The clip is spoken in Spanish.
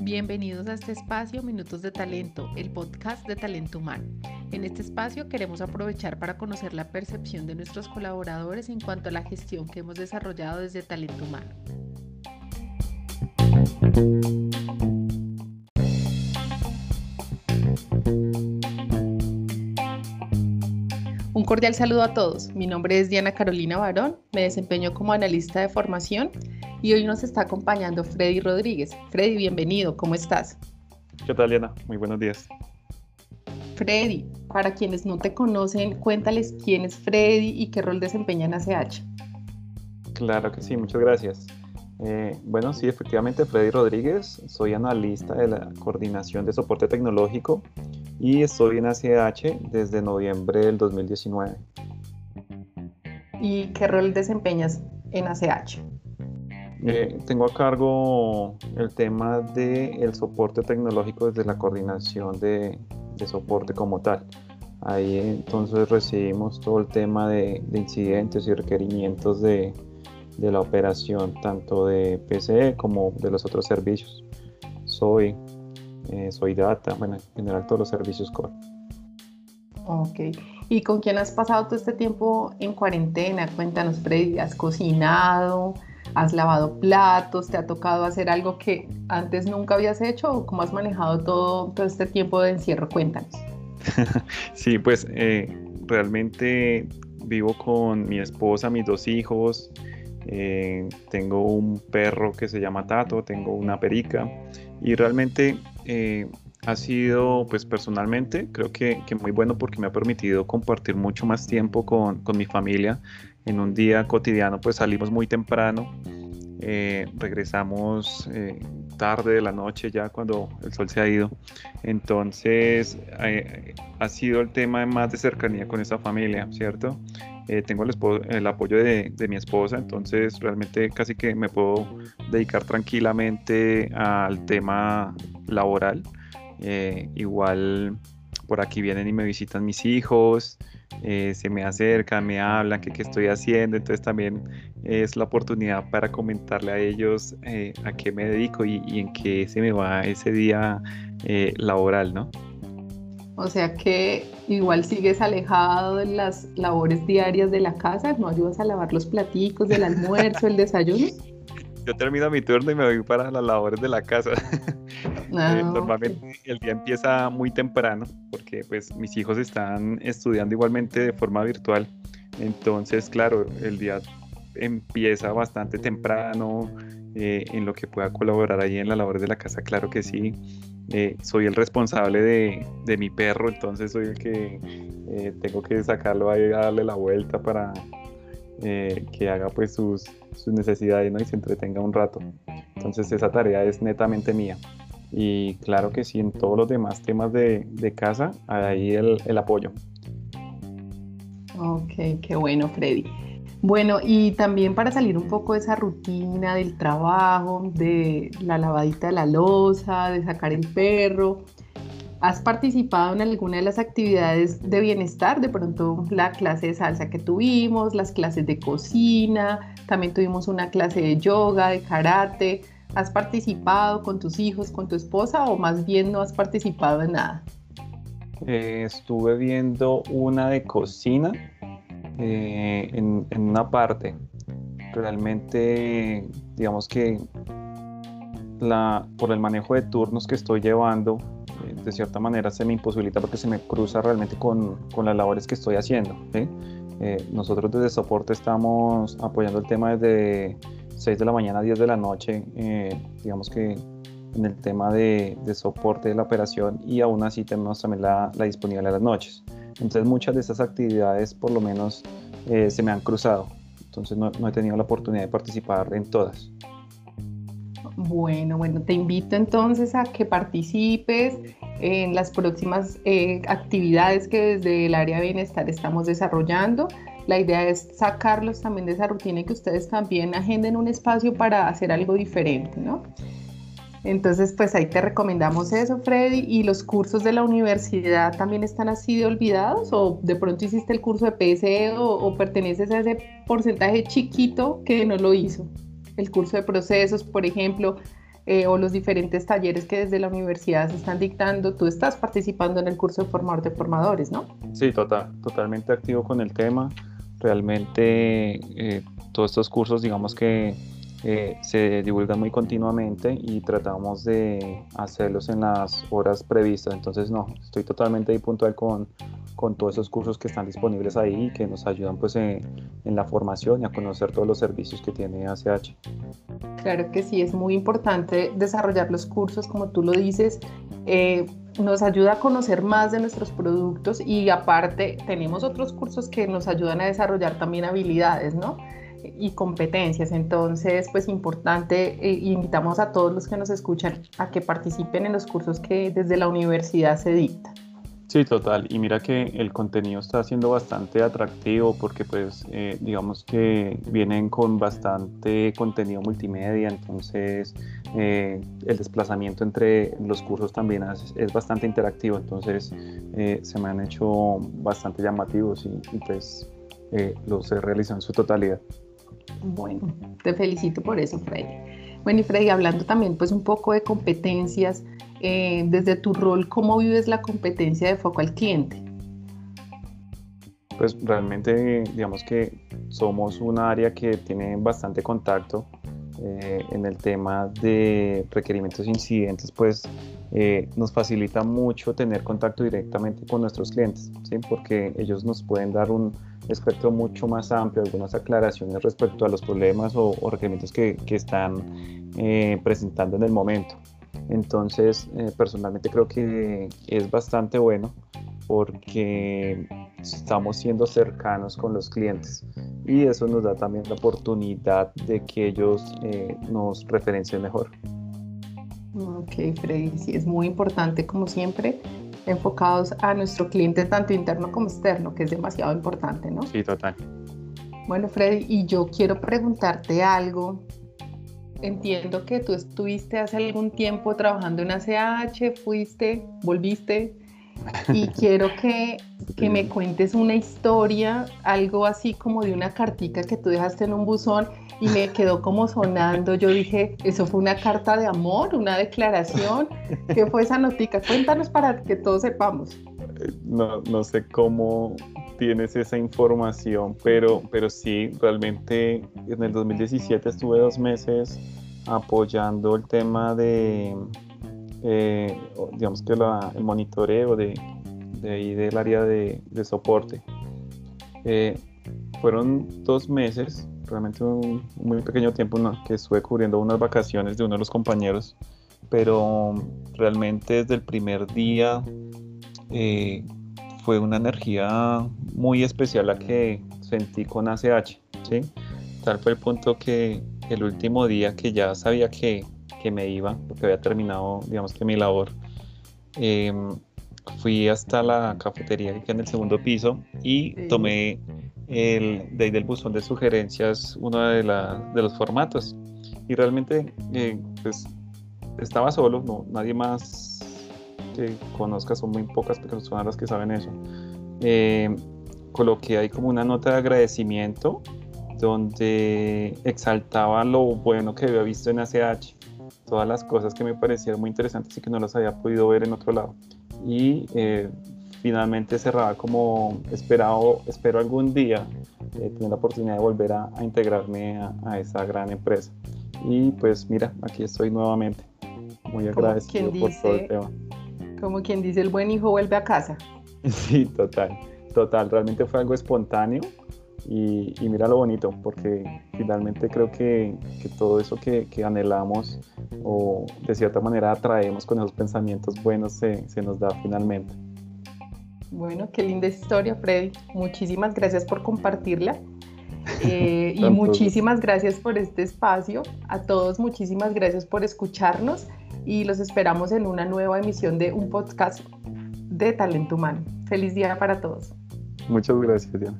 Bienvenidos a este espacio Minutos de Talento, el podcast de talento humano. En este espacio queremos aprovechar para conocer la percepción de nuestros colaboradores en cuanto a la gestión que hemos desarrollado desde talento humano. Cordial saludo a todos. Mi nombre es Diana Carolina Barón, me desempeño como analista de formación y hoy nos está acompañando Freddy Rodríguez. Freddy, bienvenido, ¿cómo estás? ¿Qué tal, Diana? Muy buenos días. Freddy, para quienes no te conocen, cuéntales quién es Freddy y qué rol desempeña en ACH. Claro que sí, muchas gracias. Eh, bueno, sí, efectivamente, Freddy Rodríguez, soy analista de la coordinación de soporte tecnológico y estoy en ACH desde noviembre del 2019. ¿Y qué rol desempeñas en ACH? Eh, tengo a cargo el tema del el soporte tecnológico desde la coordinación de, de, soporte como tal. Ahí entonces recibimos todo el tema de, de incidentes y requerimientos de, de, la operación, tanto de PCE como de los otros servicios. Soy, eh, soy Data, bueno, en general todos los servicios core. Ok. ¿Y con quién has pasado todo este tiempo en cuarentena? Cuéntanos, Freddy, ¿has cocinado? ¿Has lavado platos? ¿Te ha tocado hacer algo que antes nunca habías hecho? ¿O cómo has manejado todo, todo este tiempo de encierro? Cuéntanos. sí, pues eh, realmente vivo con mi esposa, mis dos hijos. Eh, tengo un perro que se llama Tato, tengo una perica y realmente eh, ha sido, pues personalmente, creo que, que, muy bueno porque me ha permitido compartir mucho más tiempo con, con mi familia en un día cotidiano pues salimos muy temprano, eh, regresamos eh, tarde de la noche ya cuando el sol se ha ido. Entonces eh, ha sido el tema más de cercanía con esa familia, ¿cierto? Tengo el, apoyo de, mi esposa, entonces realmente casi que me puedo dedicar tranquilamente al tema laboral. igual por aquí vienen y me visitan mis hijos, eh, se me acercan, me hablan, qué estoy haciendo, entonces también es la oportunidad para comentarle a ellos eh, a qué me dedico y, en qué se me va ese día eh, laboral, ¿no? O sea que igual sigues alejado de las labores diarias de la casa, ¿no ayudas a lavar los platicos del almuerzo, el desayuno? Yo termino mi turno y me voy para las labores de la casa. Ah, normalmente el día empieza muy temprano porque pues mis hijos están estudiando igualmente de forma virtual. Entonces, claro, el día empieza bastante temprano eh, en lo que pueda colaborar ahí en las labores de la casa, claro que sí. Eh, soy el responsable de, de, mi perro, entonces soy el que eh, tengo que sacarlo ahí a darle la vuelta para que haga pues sus, sus necesidades ¿no? y se entretenga un rato. Entonces esa tarea es netamente mía. Y claro que sí, en todos los demás temas de, de casa, ahí el, el apoyo. Ok, qué bueno, Freddy. Bueno, y también para salir un poco de esa rutina del trabajo, de la lavadita de la losa, de sacar el perro, ¿has participado en alguna de las actividades de bienestar? De pronto la clase de salsa que tuvimos, las clases de cocina, también tuvimos una clase de yoga, de karate. ¿Has participado con tus hijos, con tu esposa o más bien no has participado en nada? Eh, estuve viendo una de cocina eh, en, una parte. Realmente, digamos que la, por el manejo de turnos que estoy llevando, eh, de cierta manera se me imposibilita porque se me cruza realmente con, con las labores que estoy haciendo. nosotros desde soporte estamos apoyando el tema desde 6 de la mañana a 10 de la noche, eh, digamos que en el tema de, soporte de la operación y aún así tenemos también la, la disponibilidad de las noches. Entonces muchas de estas actividades por lo menos eh, se me han cruzado, entonces no, he tenido la oportunidad de participar en todas. Bueno, bueno, te invito entonces a que participes en las próximas eh, actividades que desde el área de bienestar estamos desarrollando. La idea es sacarlos también de esa rutina y que ustedes también agenden un espacio para hacer algo diferente, ¿no? Entonces, pues ahí te recomendamos eso, Freddy. ¿Y los cursos de la universidad también están así de olvidados? ¿O de pronto hiciste el curso de PSE o, perteneces a ese porcentaje chiquito que no lo hizo? El curso de procesos, por ejemplo, eh, o los diferentes talleres que desde la universidad se están dictando. Tú estás participando en el curso de formador de formadores, ¿no? Sí, total, totalmente activo con el tema. Realmente eh, todos estos cursos, digamos que eh, se divulgan muy continuamente y tratamos de hacerlos en las horas previstas. Entonces, no, estoy totalmente ahí puntual con, con todos esos cursos que están disponibles ahí y que nos ayudan pues en, la formación y a conocer todos los servicios que tiene ACH. Claro que sí, es muy importante desarrollar los cursos, como tú lo dices. Eh, nos ayuda a conocer más de nuestros productos y aparte tenemos otros cursos que nos ayudan a desarrollar también habilidades, ¿no? Y competencias. Entonces, pues importante, eh, invitamos a todos los que nos escuchan a que participen en los cursos que desde la universidad se dictan. Sí, total. Y mira que el contenido está siendo bastante atractivo porque pues eh, digamos que vienen con bastante contenido multimedia, entonces eh, el desplazamiento entre los cursos también es, bastante interactivo, entonces se me han hecho bastante llamativos y, y pues los he realizado en su totalidad. Bueno, te felicito por eso, Freddy. Bueno, y Freddy, hablando también pues un poco de competencias, eh, desde tu rol, ¿cómo vives la competencia de foco al cliente? Pues realmente digamos que somos un área que tiene bastante contacto eh, en el tema de requerimientos e incidentes, pues eh, nos facilita mucho tener contacto directamente con nuestros clientes, ¿sí? porque ellos nos pueden dar un espectro mucho más amplio, algunas aclaraciones respecto a los problemas o, requerimientos que, que están eh, presentando en el momento. Entonces, eh, personalmente creo que es bastante bueno porque estamos siendo cercanos con los clientes y eso nos da también la oportunidad de que ellos eh, nos referencien mejor. Ok, Freddy, sí, es muy importante como siempre enfocados a nuestro cliente tanto interno como externo, que es demasiado importante, ¿no? Sí, total. Bueno, Freddy, y yo quiero preguntarte algo. Entiendo que tú estuviste hace algún tiempo trabajando en ACH, fuiste, volviste, y quiero que, que, me cuentes una historia, algo así como de una cartica que tú dejaste en un buzón y me quedó como sonando. Yo dije, eso fue una carta de amor, una declaración. ¿Qué fue esa notica? Cuéntanos para que todos sepamos. No, no sé cómo tienes esa información, pero, pero sí, realmente en el 2017 estuve dos meses apoyando el tema de, eh, digamos que el monitoreo de, de ahí del área de, de soporte. Eh, fueron dos meses realmente un muy pequeño tiempo que estuve cubriendo unas vacaciones de uno de los compañeros, pero realmente desde el primer día eh, fue una energía muy especial la que sentí con ACH, ¿sí? Tal fue el punto que el último día que ya sabía que, que me iba, porque había terminado, digamos que mi labor, em, fui hasta la cafetería que queda en el segundo piso y tomé el, de ahí del buzón de sugerencias uno de, de los formatos. Y realmente eh, pues, estaba solo, no, nadie más que conozca, son muy pocas personas las que saben eso. Eh, coloqué ahí como una nota de agradecimiento donde exaltaba lo bueno que había visto en ACH, todas las cosas que me parecieron muy interesantes y que no las había podido ver en otro lado. Y eh, finalmente cerraba como esperado, espero algún día eh, tener la oportunidad de volver a, integrarme a, esa gran empresa. Y pues mira, aquí estoy nuevamente, muy agradecido por todo el tema. Como quien dice, el buen hijo vuelve a casa. Sí, total, total, realmente fue algo espontáneo y, mira lo bonito, porque finalmente creo que, que todo eso que, que, anhelamos o de cierta manera atraemos con esos pensamientos buenos se, se nos da finalmente. Bueno, qué linda historia, Freddy. Muchísimas gracias por compartirla. Eh, y muchísimas gracias por este espacio. A todos, muchísimas gracias por escucharnos y los esperamos en una nueva emisión de un podcast de Talento Humano. Feliz día para todos. Muchas gracias, Diana.